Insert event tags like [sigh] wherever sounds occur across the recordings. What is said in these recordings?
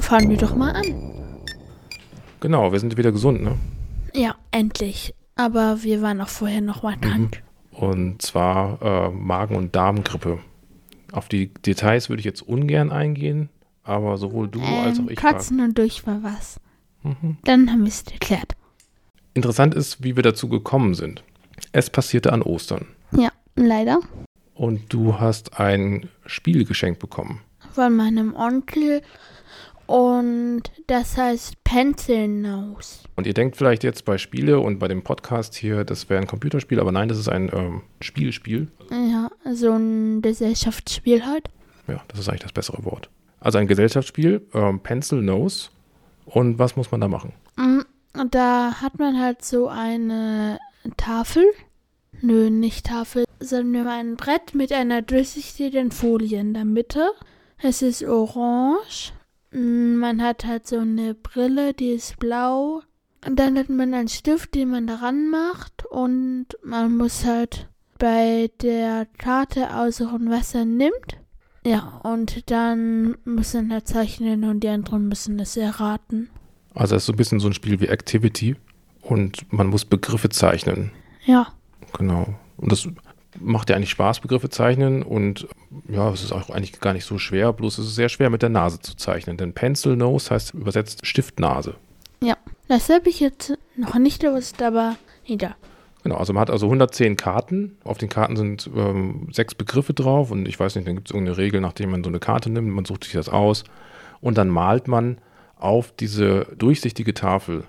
Fangen wir doch mal an. Genau, wir sind wieder gesund, ne? Ja, endlich. Aber wir waren auch vorher noch mal krank. Und zwar äh, Magen- und Darmgrippe. Auf die Details würde ich jetzt ungern eingehen, aber sowohl du als auch Ähm, ich. war- Kotzen und durch war was. Mhm. Dann haben wir es erklärt. Interessant ist, wie wir dazu gekommen sind. Es passierte an Ostern. Ja, leider. Und du hast ein Spiel geschenkt bekommen. Von meinem Onkel. Und das heißt Pencil Nose. Und ihr denkt vielleicht jetzt bei Spiele und bei dem Podcast hier, das wäre ein Computerspiel, aber nein, das ist ein ähm, Spielspiel. Ja, so ein Gesellschaftsspiel halt. Ja, das ist eigentlich das bessere Wort. Also ein Gesellschaftsspiel, ähm, Pencil Nose. Und was muss man da machen? Mm, da hat man halt so eine Tafel. Nö, nicht Tafel, sondern ein Brett mit einer durchsichtigen Folie in der Mitte. Es ist orange. Mm, Man hat halt so eine Brille, die ist blau. Und dann hat man einen Stift, den man daran macht. Und man muss halt bei der Karte aussuchen, was er nimmt. Ja, und dann muss man halt zeichnen und die anderen müssen es erraten. Also es ist so ein bisschen so ein Spiel wie Activity und man muss Begriffe zeichnen. Ja. Genau. Und das macht ja eigentlich Spaß, Begriffe zeichnen. Und ja, es ist auch eigentlich gar nicht so schwer, bloß es ist sehr schwer mit der Nase zu zeichnen. Denn Pencil Nose heißt übersetzt Stiftnase. Das habe ich jetzt noch nicht gewusst, aber egal. Genau, also man hat also 110 Karten. Auf den Karten sind ähm, sechs Begriffe drauf und ich weiß nicht, dann gibt es irgendeine Regel, nachdem man so eine Karte nimmt, man sucht sich das aus und dann malt man auf diese durchsichtige Tafel.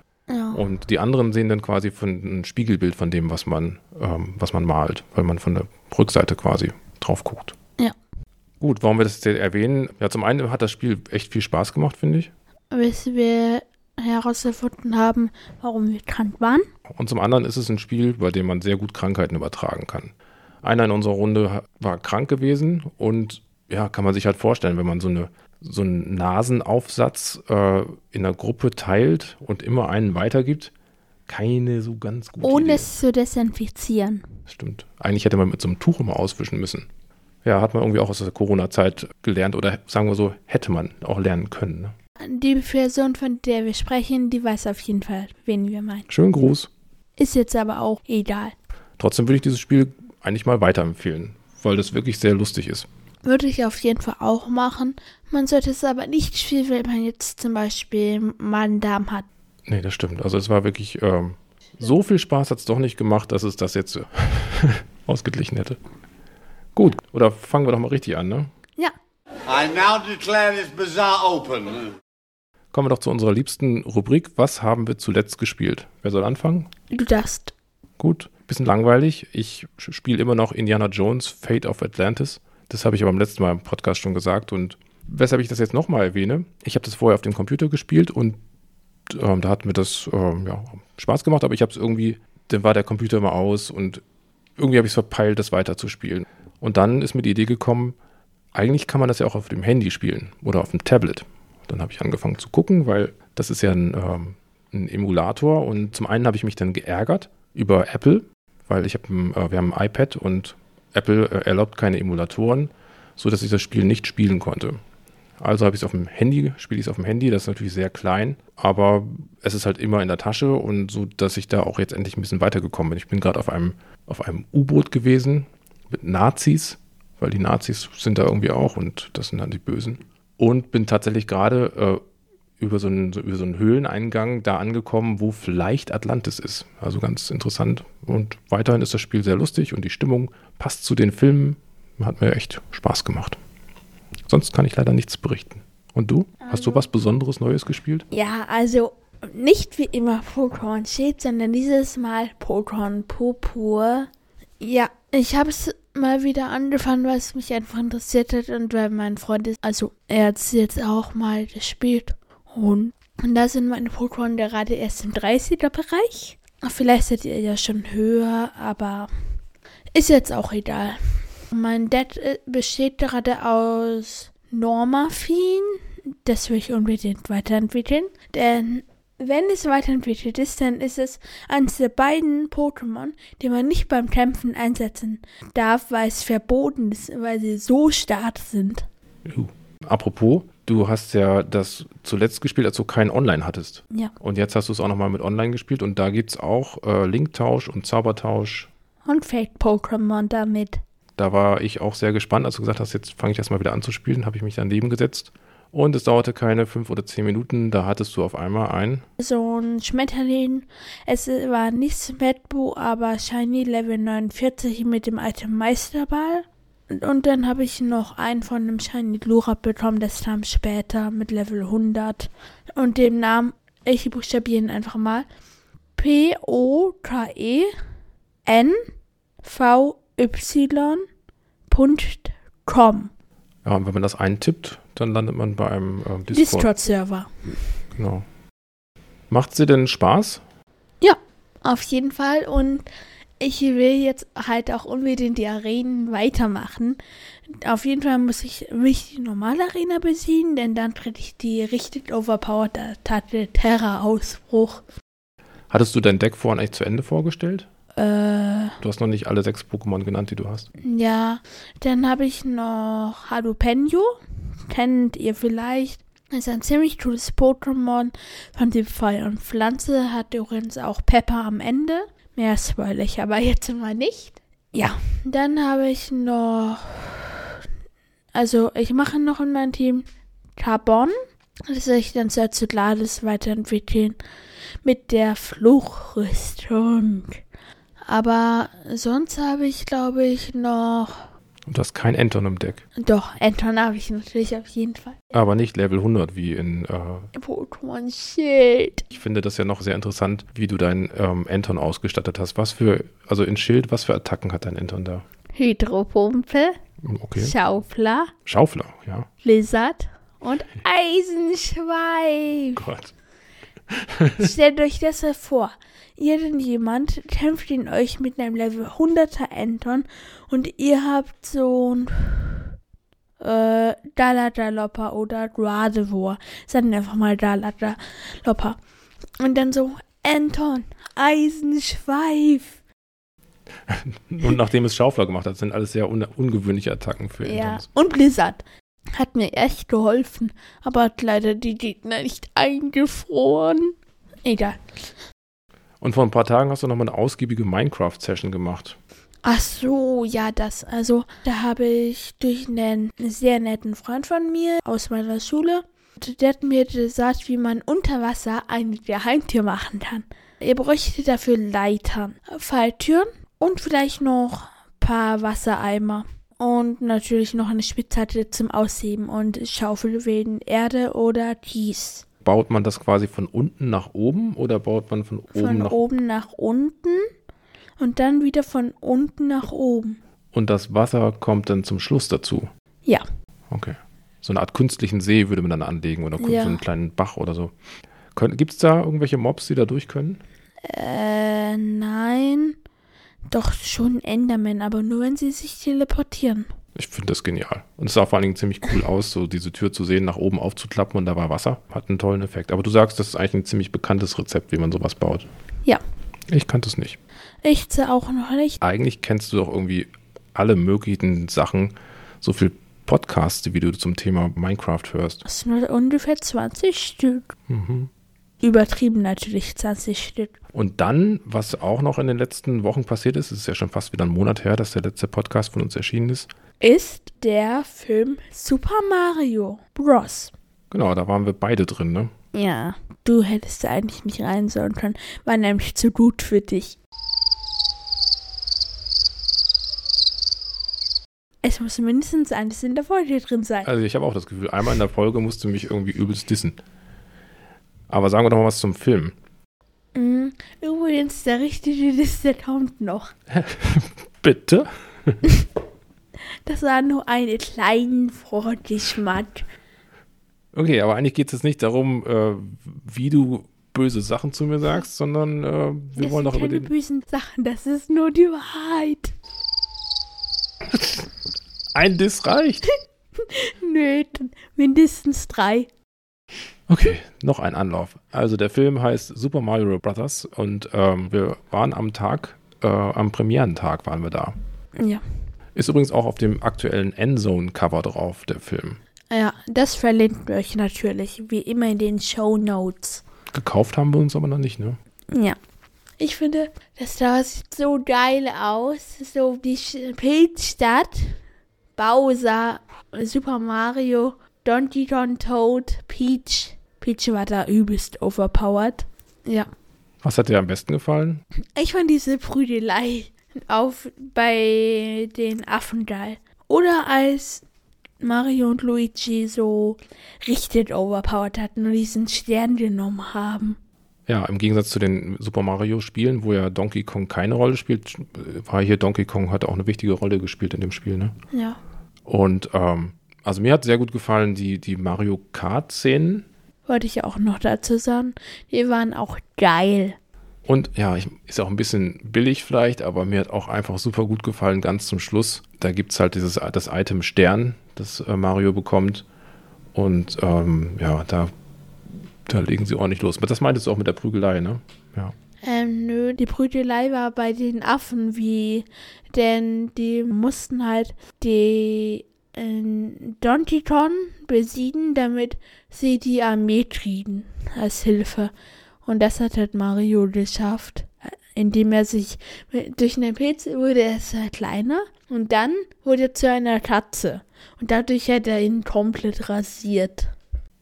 Und die anderen sehen dann quasi von ein Spiegelbild von dem, was man, ähm, was man malt, weil man von der Rückseite quasi drauf guckt. Ja. Gut, warum wir das jetzt erwähnen? Ja, zum einen hat das Spiel echt viel Spaß gemacht, finde ich. Bis wir herausgefunden haben, warum wir krank waren. Und zum anderen ist es ein Spiel, bei dem man sehr gut Krankheiten übertragen kann. Einer in unserer Runde war krank gewesen und ja, kann man sich halt vorstellen, wenn man so, eine, so einen Nasenaufsatz äh, in der Gruppe teilt und immer einen weitergibt, keine so ganz gute Ohne Idee. es zu desinfizieren. Stimmt. Eigentlich hätte man mit so einem Tuch immer auswischen müssen. Ja, hat man irgendwie auch aus der Corona-Zeit gelernt oder sagen wir so, hätte man auch lernen können. Ne? Die Person, von der wir sprechen, die weiß auf jeden Fall, wen wir meinen. Schönen Gruß. Ist jetzt aber auch egal. Trotzdem würde ich dieses Spiel eigentlich mal weiterempfehlen, weil das wirklich sehr lustig ist. Würde ich auf jeden Fall auch machen. Man sollte es aber nicht spielen, wenn man jetzt zum Beispiel Magen-Darm hat. Nee, das stimmt. Also es war wirklich, ähm, so viel Spaß hat es doch nicht gemacht, dass es das jetzt [laughs] ausgeglichen hätte. Gut, oder fangen wir doch mal richtig an, ne? Ja, I now declare this bazaar open. Kommen wir doch zu unserer liebsten Rubrik. Was haben wir zuletzt gespielt? Wer soll anfangen? du darfst. Gut, bisschen langweilig. Ich spiele immer noch Indiana Jones Fate of Atlantis. Das habe ich aber beim letzten Mal im Podcast schon gesagt. Und weshalb ich das jetzt nochmal erwähne, ich habe das vorher auf dem Computer gespielt und ähm, da hat mir das ähm, ja, Spaß gemacht, aber ich habe es irgendwie, dann war der Computer immer aus und irgendwie habe ich es verpeilt, das weiterzuspielen. Und dann ist mir die Idee gekommen, eigentlich kann man das ja auch auf dem Handy spielen oder auf dem Tablet. Dann habe ich angefangen zu gucken, weil das ist ja ein, ähm, ein Emulator und zum einen habe ich mich dann geärgert über Apple, weil ich habe, äh, wir haben ein iPad und Apple äh, erlaubt keine Emulatoren, so dass ich das Spiel nicht spielen konnte. Also habe ich es auf dem Handy, spiele ich es auf dem Handy, das ist natürlich sehr klein, aber es ist halt immer in der Tasche und so, dass ich da auch jetzt endlich ein bisschen weitergekommen bin. Ich bin gerade auf einem, auf einem U-Boot gewesen mit Nazis, weil die Nazis sind da irgendwie auch und das sind dann die Bösen. Und bin tatsächlich gerade äh, über, so einen, über so einen Höhleneingang da angekommen, wo vielleicht Atlantis ist. Also ganz interessant. Und weiterhin ist das Spiel sehr lustig und die Stimmung passt zu den Filmen. Hat mir echt Spaß gemacht. Sonst kann ich leider nichts berichten. Und du? Hast du was Besonderes Neues gespielt? Ja, also nicht wie immer Pokémon steht, sondern dieses Mal Pokémon Purpur. Ja, ich habe es mal wieder angefangen, weil es mich einfach interessiert hat und weil mein Freund ist, also er hat es jetzt auch mal gespielt. Und, da sind meine Pokémon gerade erst im 30er-Bereich. Vielleicht seid ihr ja schon höher, aber ist jetzt auch egal. Mein Deck äh, besteht gerade aus Normafin. Das will ich unbedingt weiterentwickeln. Denn wenn es weiterentwickelt ist, dann ist es eines der beiden Pokémon, die man nicht beim Kämpfen einsetzen darf, weil es verboten ist, weil sie so stark sind. Uh. Apropos, Du hast ja das zuletzt gespielt, als du kein Online hattest. Ja. Und jetzt hast du es auch nochmal mit Online gespielt und da gibt es auch äh, Linktausch und Zaubertausch. Und Fake-Pokémon damit. Da war ich auch sehr gespannt, als du gesagt hast, jetzt fange ich erstmal wieder an zu spielen, habe ich mich daneben gesetzt. Und es dauerte keine fünf oder zehn Minuten, da hattest du auf einmal ein. So ein Schmetterling. Es war nicht Smetbo, aber Shiny Level 49 mit dem Item Meisterball. Und, dann habe ich noch einen von einem Shiny Lura bekommen, das kam später mit Level 100. Und dem Namen, ich buchstabiere ihn einfach mal. P-O-K-E N-V-Y.com. Ja, und wenn man das eintippt, dann landet man bei einem äh, Discord. Discord-Server. Genau. Macht sie denn Spaß? Auf jeden Fall. Und ich will jetzt halt auch unbedingt die Arenen weitermachen. Auf jeden Fall muss ich mich die normale Arena besiegen, denn dann kriege ich die richtig overpowered Tate Terra-Ausbruch. Hattest du dein Deck vorhin echt zu Ende vorgestellt? Äh, Du hast noch nicht alle sechs Pokémon genannt, die du hast. ja. Dann habe ich noch Halupenio. Kennt ihr vielleicht? Ist ein ziemlich cooles Pokémon von dem Feuer und Pflanze. Hat übrigens auch Pepper am Ende. Mehr spoil ich aber jetzt mal nicht. Ja, dann habe ich noch. Also, ich mache noch in meinem Team Carbon. Das ich dann sehr zu Glades weiterentwickeln. Mit der Fluchrüstung. Aber sonst habe ich, glaube ich, noch. Und du hast kein Enton im Deck. Doch, Anton habe ich natürlich auf jeden Fall. Aber nicht Level 100 wie in. Äh, Pokémon Schild. ich finde das ja noch sehr interessant, wie du dein ähm, Enton ausgestattet hast. Was für. Also in Schild, was für Attacken hat dein Enton da? Hydropumpe, Hm, Okay. Schaufler, Schaufler, ja. Lizard und Eisenschweif. Gott. [laughs] Stellt euch das vor. Irgendjemand kämpft in euch mit einem Level 100er Anton und ihr habt so ein äh, Daladalopper oder Radivor. Sagen einfach mal Daladalopper. Und dann so, Anton, Eisenschweif. [laughs] Und nachdem es Schaufler gemacht hat, sind alles sehr un ungewöhnliche Attacken für Ja. Entons. Und Blizzard. Hat mir echt geholfen, aber hat leider die Gegner nicht eingefroren. Egal. Und vor ein paar Tagen hast du nochmal eine ausgiebige Minecraft-Session gemacht. Ach so, ja, das. Also, da habe ich durch einen sehr netten Freund von mir aus meiner Schule, der hat mir gesagt, wie man unter Wasser ein Geheimtür machen kann. Ihr bräuchte dafür Leitern, Falltüren und vielleicht noch ein paar Wassereimer. Und natürlich noch eine Spitzhacke zum Ausheben und Schaufel wegen Erde oder Kies. Baut man das quasi von unten nach oben oder baut man von oben Von nach oben nach unten und dann wieder von unten nach oben. Und das Wasser kommt dann zum Schluss dazu? Ja. Okay. So eine Art künstlichen See würde man dann anlegen oder Ja. so einen kleinen Bach oder so. Gibt es da irgendwelche Mobs, die da durch können? Äh, nein. Doch schon Enderman, aber nur wenn sie sich teleportieren. Ich finde das genial. Und es sah vor allen Dingen ziemlich cool aus, so diese Tür zu sehen, nach oben aufzuklappen und da war Wasser. Hat einen tollen Effekt. Aber du sagst, das ist eigentlich ein ziemlich bekanntes Rezept, wie man sowas baut. Ja. Ich kannte es nicht. Ich auch noch nicht. Eigentlich kennst du doch irgendwie alle möglichen Sachen, so viel Podcasts, wie du zum Thema Minecraft hörst. Das sind nur ungefähr 20 Stück. Mhm. Übertrieben natürlich 20 Stück. Und dann, was auch noch in den letzten Wochen passiert ist, es ist ja schon fast wieder ein Monat her, dass der letzte Podcast von uns erschienen ist. Ist der Film Super Mario Bros. Genau, da waren wir beide drin, ne? Ja, du hättest da eigentlich nicht rein sollen können. War nämlich zu gut für dich. Es muss mindestens eines in der Folge drin sein. Also ich habe auch das Gefühl, einmal in der Folge musst du mich irgendwie übelst dissen. Aber sagen wir doch mal was zum Film. Mm, Übrigens, der richtige kommt noch. [laughs] Bitte? Das war nur einen kleinen Vorgeschmack. Okay, aber eigentlich geht es jetzt nicht darum, äh, wie du böse Sachen zu mir sagst, sondern äh, wir das wollen doch über den. bösen Sachen, das ist nur die Wahrheit. Ein Diss reicht. [laughs] Nö, mindestens drei. Okay, noch ein Anlauf. Also der Film heißt Super Mario Brothers und ähm, wir waren am Tag, äh, am Premierentag waren wir da. Ja. Ist übrigens auch auf dem aktuellen Endzone-Cover drauf, der Film. Ja, das verlinken wir euch natürlich, wie immer in den Show Notes. Gekauft haben wir uns aber noch nicht, ne? Ja. Ich finde, das da sieht so geil aus. So die Pilzstadt, Bowser, Super Mario, Donkey Kong Toad, Peach. Peach war da übelst overpowered. Ja. Was hat dir am besten gefallen? Ich fand diese Prügelei auf bei den Affen geil. Oder als Mario und Luigi so richtig overpowered hatten und diesen Stern genommen haben. Ja, im Gegensatz zu den Super Mario Spielen, wo ja Donkey Kong keine Rolle spielt, war hier Donkey Kong hat auch eine wichtige Rolle gespielt in dem Spiel, ne? Ja. Und ähm, also mir hat sehr gut gefallen die, die Mario Kart Szenen. Wollte ich auch noch dazu sagen. Die waren auch geil. Und ja, ich, ist auch ein bisschen billig vielleicht, aber mir hat auch einfach super gut gefallen, ganz zum Schluss. Da gibt es halt dieses, das Item Stern, das äh, Mario bekommt. Und ähm, ja, da, da legen sie ordentlich los. Das meintest du auch mit der Prügelei, ne? Ja. Ähm, nö, die Prügelei war bei den Affen wie, denn die mussten halt die Kong besiegen, damit sie die Armee kriegen als Hilfe. Und das hat halt Mario geschafft, indem er sich durch einen Pilz wurde er kleiner und dann wurde er zu einer Katze. Und dadurch hat er ihn komplett rasiert.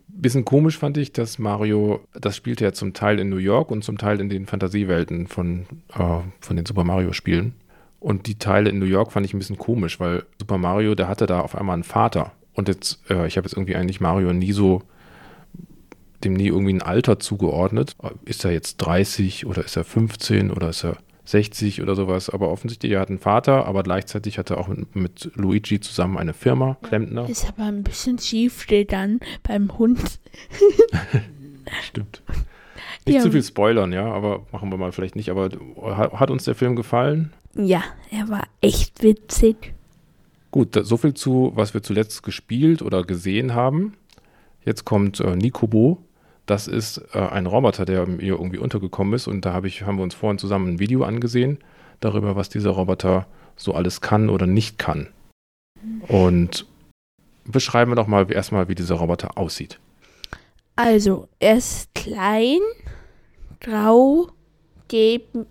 Bisschen komisch fand ich, dass Mario, das spielte ja zum Teil in New York und zum Teil in den Fantasiewelten von, äh, von den Super Mario-Spielen. Und die Teile in New York fand ich ein bisschen komisch, weil Super Mario, der hatte da auf einmal einen Vater. Und jetzt, äh, ich habe jetzt irgendwie eigentlich Mario nie so, dem nie irgendwie ein Alter zugeordnet. Ist er jetzt 30 oder ist er 15 oder ist er 60 oder sowas? Aber offensichtlich, er hat einen Vater, aber gleichzeitig hat er auch mit, mit Luigi zusammen eine Firma, Klempner. Ist aber ein bisschen schief steht dann beim Hund. [laughs] Stimmt. Nicht Ja. zu viel spoilern, ja, aber machen wir mal vielleicht nicht. Aber hat, uns der Film gefallen? Ja, er war echt witzig. Gut, so viel zu, was wir zuletzt gespielt oder gesehen haben. Jetzt kommt äh, Nikobo. Das ist äh, ein Roboter, der mir irgendwie untergekommen ist. Und da hab ich, haben wir uns vorhin zusammen ein Video angesehen darüber, was dieser Roboter so alles kann oder nicht kann. Und beschreiben wir doch mal erstmal, wie dieser Roboter aussieht. Also, er ist klein, grau, gelb,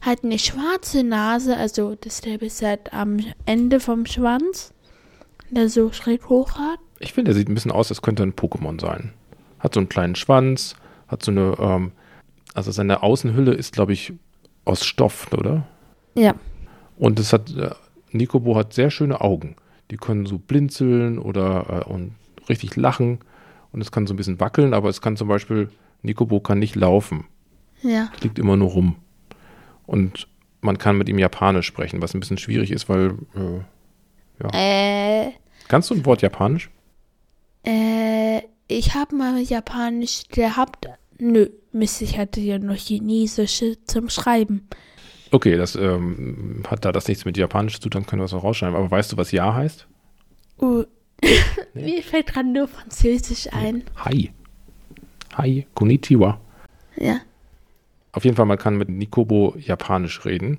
hat eine schwarze Nase, also das Gelbe ist halt am Ende vom Schwanz, der so schräg hoch hat. Ich finde, er sieht ein bisschen aus, als könnte ein Pokémon sein. Hat so einen kleinen Schwanz, hat so eine, ähm, also seine Außenhülle ist, glaube ich, aus Stoff, oder? Ja, Und es hat, äh, Nikobo hat sehr schöne Augen. Die können so blinzeln oder äh, und richtig lachen. Und es kann so ein bisschen wackeln, aber es kann zum Beispiel, Nikobo kann nicht laufen. ja. Es liegt immer nur rum. Und man kann mit ihm Japanisch sprechen, was ein bisschen schwierig ist, weil, äh, Äh, kannst du ein Wort Japanisch? äh, ich habe mal Japanisch gehabt. Nö, Mist, ich hatte ja noch Chinesische zum Schreiben. Okay, das ähm, hat da das nichts mit Japanisch zu tun, dann können wir es auch rausschreiben. Aber weißt du, was Ja heißt? Uh, [laughs] Mir fällt gerade nur Französisch ein. Hi. Hi, konnichiwa. Ja. Auf jeden Fall, man kann mit Nikobo Japanisch reden.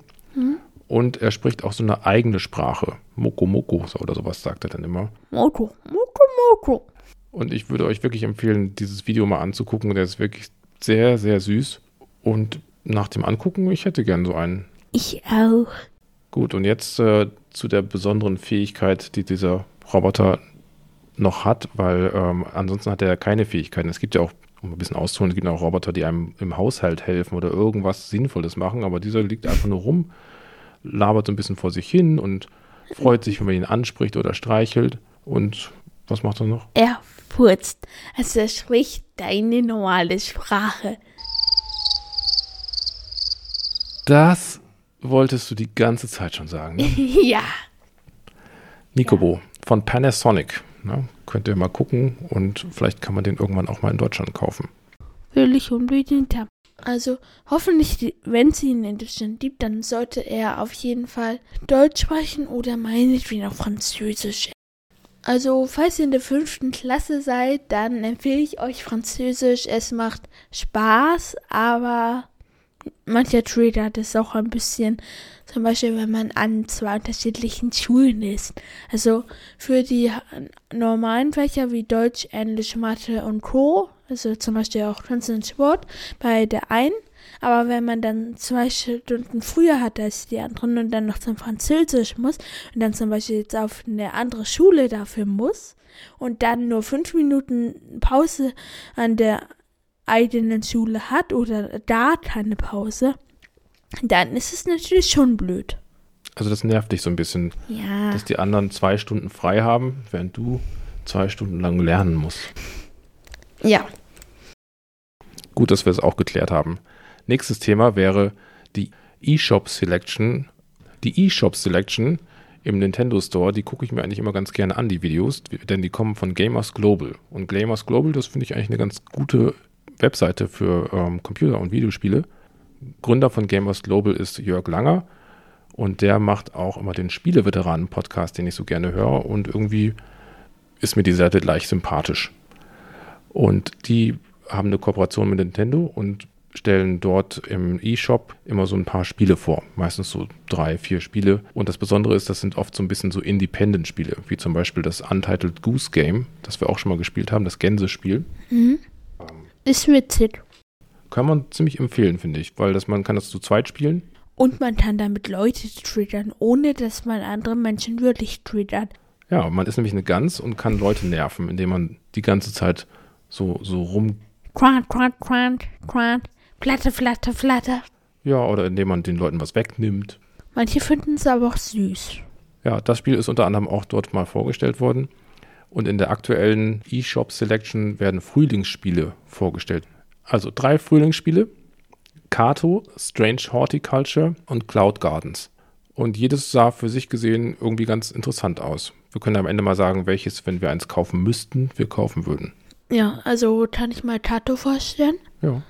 Und er spricht auch so eine eigene Sprache. Moko Moko oder sowas sagt er dann immer. Moko, Moko, Moko. Und ich würde euch wirklich empfehlen, dieses Video mal anzugucken. Der ist wirklich sehr, sehr süß. Und nach dem Angucken, ich hätte gern so einen. Ich auch. Gut, und jetzt äh, zu der besonderen Fähigkeit, die dieser Roboter noch hat, weil ähm, ansonsten hat er ja keine Fähigkeiten. Es gibt ja auch, um ein bisschen auszuholen, es gibt ja auch Roboter, die einem im Haushalt helfen oder irgendwas Sinnvolles machen, aber dieser liegt einfach nur rum, labert so ein bisschen vor sich hin und freut sich, wenn man ihn anspricht oder streichelt. Und was macht er noch? Er furzt. Also er spricht deine normale Sprache. Das wolltest du die ganze Zeit schon sagen. Ne? [laughs] ja. Nikobo von Panasonic. Ne? Könnt ihr mal gucken und vielleicht kann man den irgendwann auch mal in Deutschland kaufen. Will ich unbedingt haben. Also hoffentlich, wenn es ihn in Deutschland gibt, dann sollte er auf jeden Fall Deutsch sprechen oder meinetwegen auch Französisch. Also, falls ihr in der fünften Klasse seid, dann empfehle ich euch Französisch. Es macht Spaß, aber mancher triggert es auch ein bisschen. Zum Beispiel, wenn man an zwei unterschiedlichen Schulen ist. Also für die normalen Fächer wie Deutsch, Englisch, Mathe und Co. Also zum Beispiel auch Kunst und Sport bei der einen. Aber wenn man dann zwei Stunden früher hat als die anderen und dann noch zum Französisch muss und dann zum Beispiel jetzt auf eine andere Schule dafür muss und dann nur fünf Minuten Pause an der eigenen Schule hat oder da keine Pause, dann ist es natürlich schon blöd. Also das nervt dich so ein bisschen, Ja. dass die anderen zwei Stunden frei haben, während du zwei Stunden lang lernen musst. Ja. Gut, dass wir es auch geklärt haben. Nächstes Thema wäre die eShop Selection. Die eShop Selection im Nintendo Store, die gucke ich mir eigentlich immer ganz gerne an, die Videos, denn die kommen von Gamers Global. Und Gamers Global, das finde ich eigentlich eine ganz gute Webseite für ähm, Computer- und Videospiele. Gründer von Gamers Global ist Jörg Langer und der macht auch immer den Spieleveteranen-Podcast, den ich so gerne höre und irgendwie ist mir die Seite gleich sympathisch. Und die haben eine Kooperation mit Nintendo und stellen dort im E-Shop immer so ein paar Spiele vor. Meistens so drei, vier Spiele. Und das Besondere ist, das sind oft so ein bisschen so Independent-Spiele, wie zum Beispiel das Untitled Goose Game, das wir auch schon mal gespielt haben, das Gänsespiel. Mhm. Ist witzig. Kann man ziemlich empfehlen, finde ich, weil das, man kann das zu zweit spielen. Und man kann damit Leute triggern, ohne dass man andere Menschen wirklich triggert. Ja, man ist nämlich eine Gans und kann Leute nerven, indem man die ganze Zeit so, so rum, Quant, quant, quant, quant. Flatter, flatter, flatter. ja, oder indem man den Leuten was wegnimmt. Manche finden es aber auch süß. Ja, das Spiel ist unter anderem auch dort mal vorgestellt worden. Und in der aktuellen eShop Selection werden Frühlingsspiele vorgestellt. Also drei Frühlingsspiele: Kato, Strange Horticulture und Cloud Gardens. Und jedes sah für sich gesehen irgendwie ganz interessant aus. Wir können am Ende mal sagen, welches, wenn wir eins kaufen müssten, wir kaufen würden. Ja, also kann ich mal Tato vorstellen. Ja.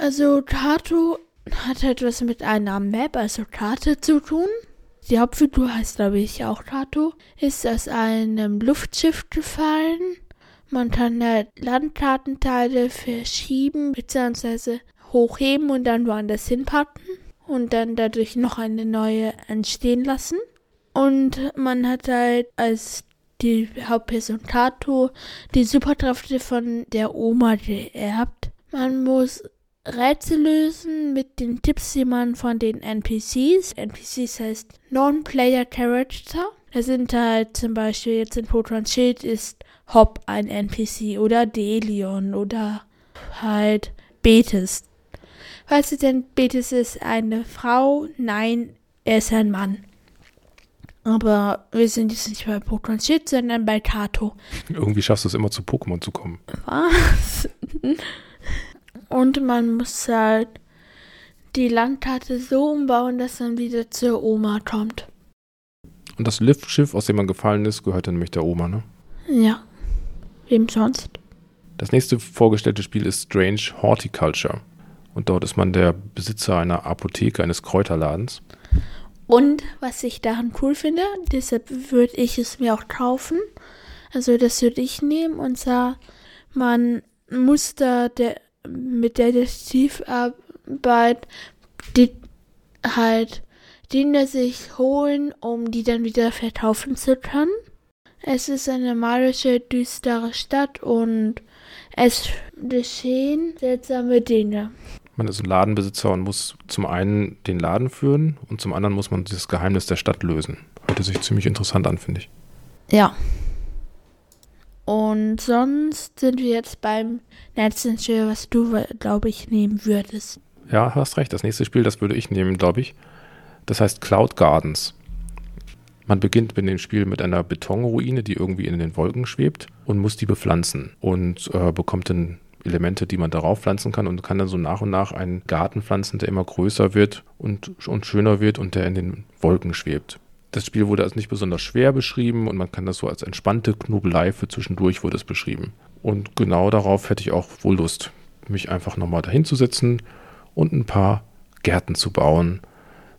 Also Tato hat etwas mit einer Map, also Karte zu tun. Die Hauptfigur heißt, glaube ich, auch Tato. Ist aus einem Luftschiff gefallen. Man kann da Landkartenteile verschieben bzw. hochheben und dann woanders hinpacken und dann dadurch noch eine neue entstehen lassen. Und man hat halt als die Hauptperson Tato die Superkräfte von der Oma geerbt. Man muss Rätsel lösen mit den Tipps, die man von den NPCs. NPCs heißt Non-Player Character. Da sind halt zum Beispiel jetzt in Pokémon Schild ist Hop ein NPC oder Delion oder halt Betis. Falls ihr denn Betis ist eine Frau, nein, er ist ein Mann. Aber wir sind jetzt nicht bei Pokémon Schild, sondern bei Kato. Irgendwie schaffst du es immer zu Pokémon zu kommen. Was? [laughs] Und man muss halt die Landkarte so umbauen, dass man wieder zur Oma kommt. Und das Liftschiff, aus dem man gefallen ist, gehört dann nämlich der Oma, ne? Ja. Wem sonst? Das nächste vorgestellte Spiel ist Strange Horticulture. Und dort ist man der Besitzer einer Apotheke, eines Kräuterladens. Und was ich daran cool finde, deshalb würde ich es mir auch kaufen. Also das würde ich nehmen und zwar, man muss da der, mit Detektivarbeit die halt Dinge sich holen, um die dann wieder verkaufen zu können. Es ist eine magische, düstere Stadt und es geschehen seltsame Dinge. Man ist ein Ladenbesitzer und muss zum einen den Laden führen und zum anderen muss man das Geheimnis der Stadt lösen. Hört sich ziemlich interessant an, finde ich. Ja. Und sonst sind wir jetzt beim letzten Spiel, was du, glaube ich, nehmen würdest. Ja, hast recht. Das nächste Spiel, das würde ich nehmen, glaube ich. Das heißt Cloud Gardens. Man beginnt mit dem Spiel mit einer Betonruine, die irgendwie in den Wolken schwebt und muss die bepflanzen und äh, bekommt dann Elemente, die man darauf pflanzen kann und kann dann so nach und nach einen Garten pflanzen, der immer größer wird und, und schöner wird und der in den Wolken schwebt. Das Spiel wurde als nicht besonders schwer beschrieben und man kann das so als entspannte Knobelei für zwischendurch wurde es beschrieben. Und genau darauf hätte ich auch wohl Lust, mich einfach nochmal dahin zu setzen und ein paar Gärten zu bauen,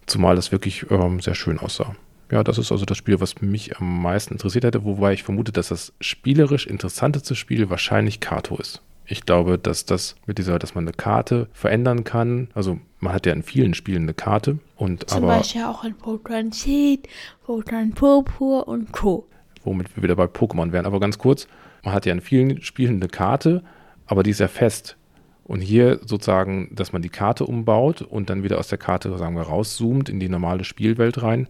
zumal das wirklich ähm, sehr schön aussah. Ja, das ist also das Spiel, was mich am meisten interessiert hätte, wobei ich vermute, dass das spielerisch interessanteste Spiel wahrscheinlich Kato ist. Ich glaube, dass das mit dieser, dass man eine Karte verändern kann. Also man hat ja in vielen Spielen eine Karte und Zum aber Beispiel auch in Pokémon Seed, Pokémon Purpur und Co. womit wir wieder bei Pokémon wären. Aber ganz kurz, man hat ja in vielen Spielen eine Karte, aber die ist ja fest. Und hier sozusagen, dass man die Karte umbaut und dann wieder aus der Karte, sagen wir, rauszoomt in die normale Spielwelt rein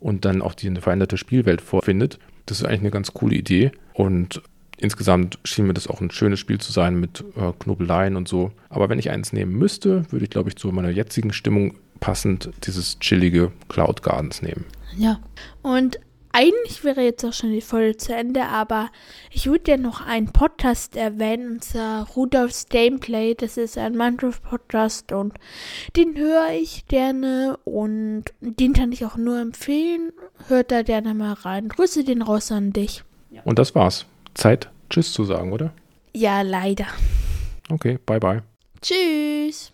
und dann auch die eine veränderte Spielwelt vorfindet. Das ist eigentlich eine ganz coole Idee. Und insgesamt schien mir das auch ein schönes Spiel zu sein mit äh, Knobeleien und so. Aber wenn ich eins nehmen müsste, würde ich, glaube ich, zu meiner jetzigen Stimmung passend dieses chillige Cloud Gardens nehmen. Ja. Und eigentlich wäre jetzt auch schon die Folge zu Ende, aber ich würde ja noch einen Podcast erwähnen, zwar Rudolfs Gameplay. Das ist ein Minecraft-Podcast und den höre ich gerne und den kann ich auch nur empfehlen. Hört da gerne mal rein. Grüße den raus an dich. Und das war's. Zeit, Tschüss zu sagen, oder? Ja, leider. Okay, bye bye. Tschüss.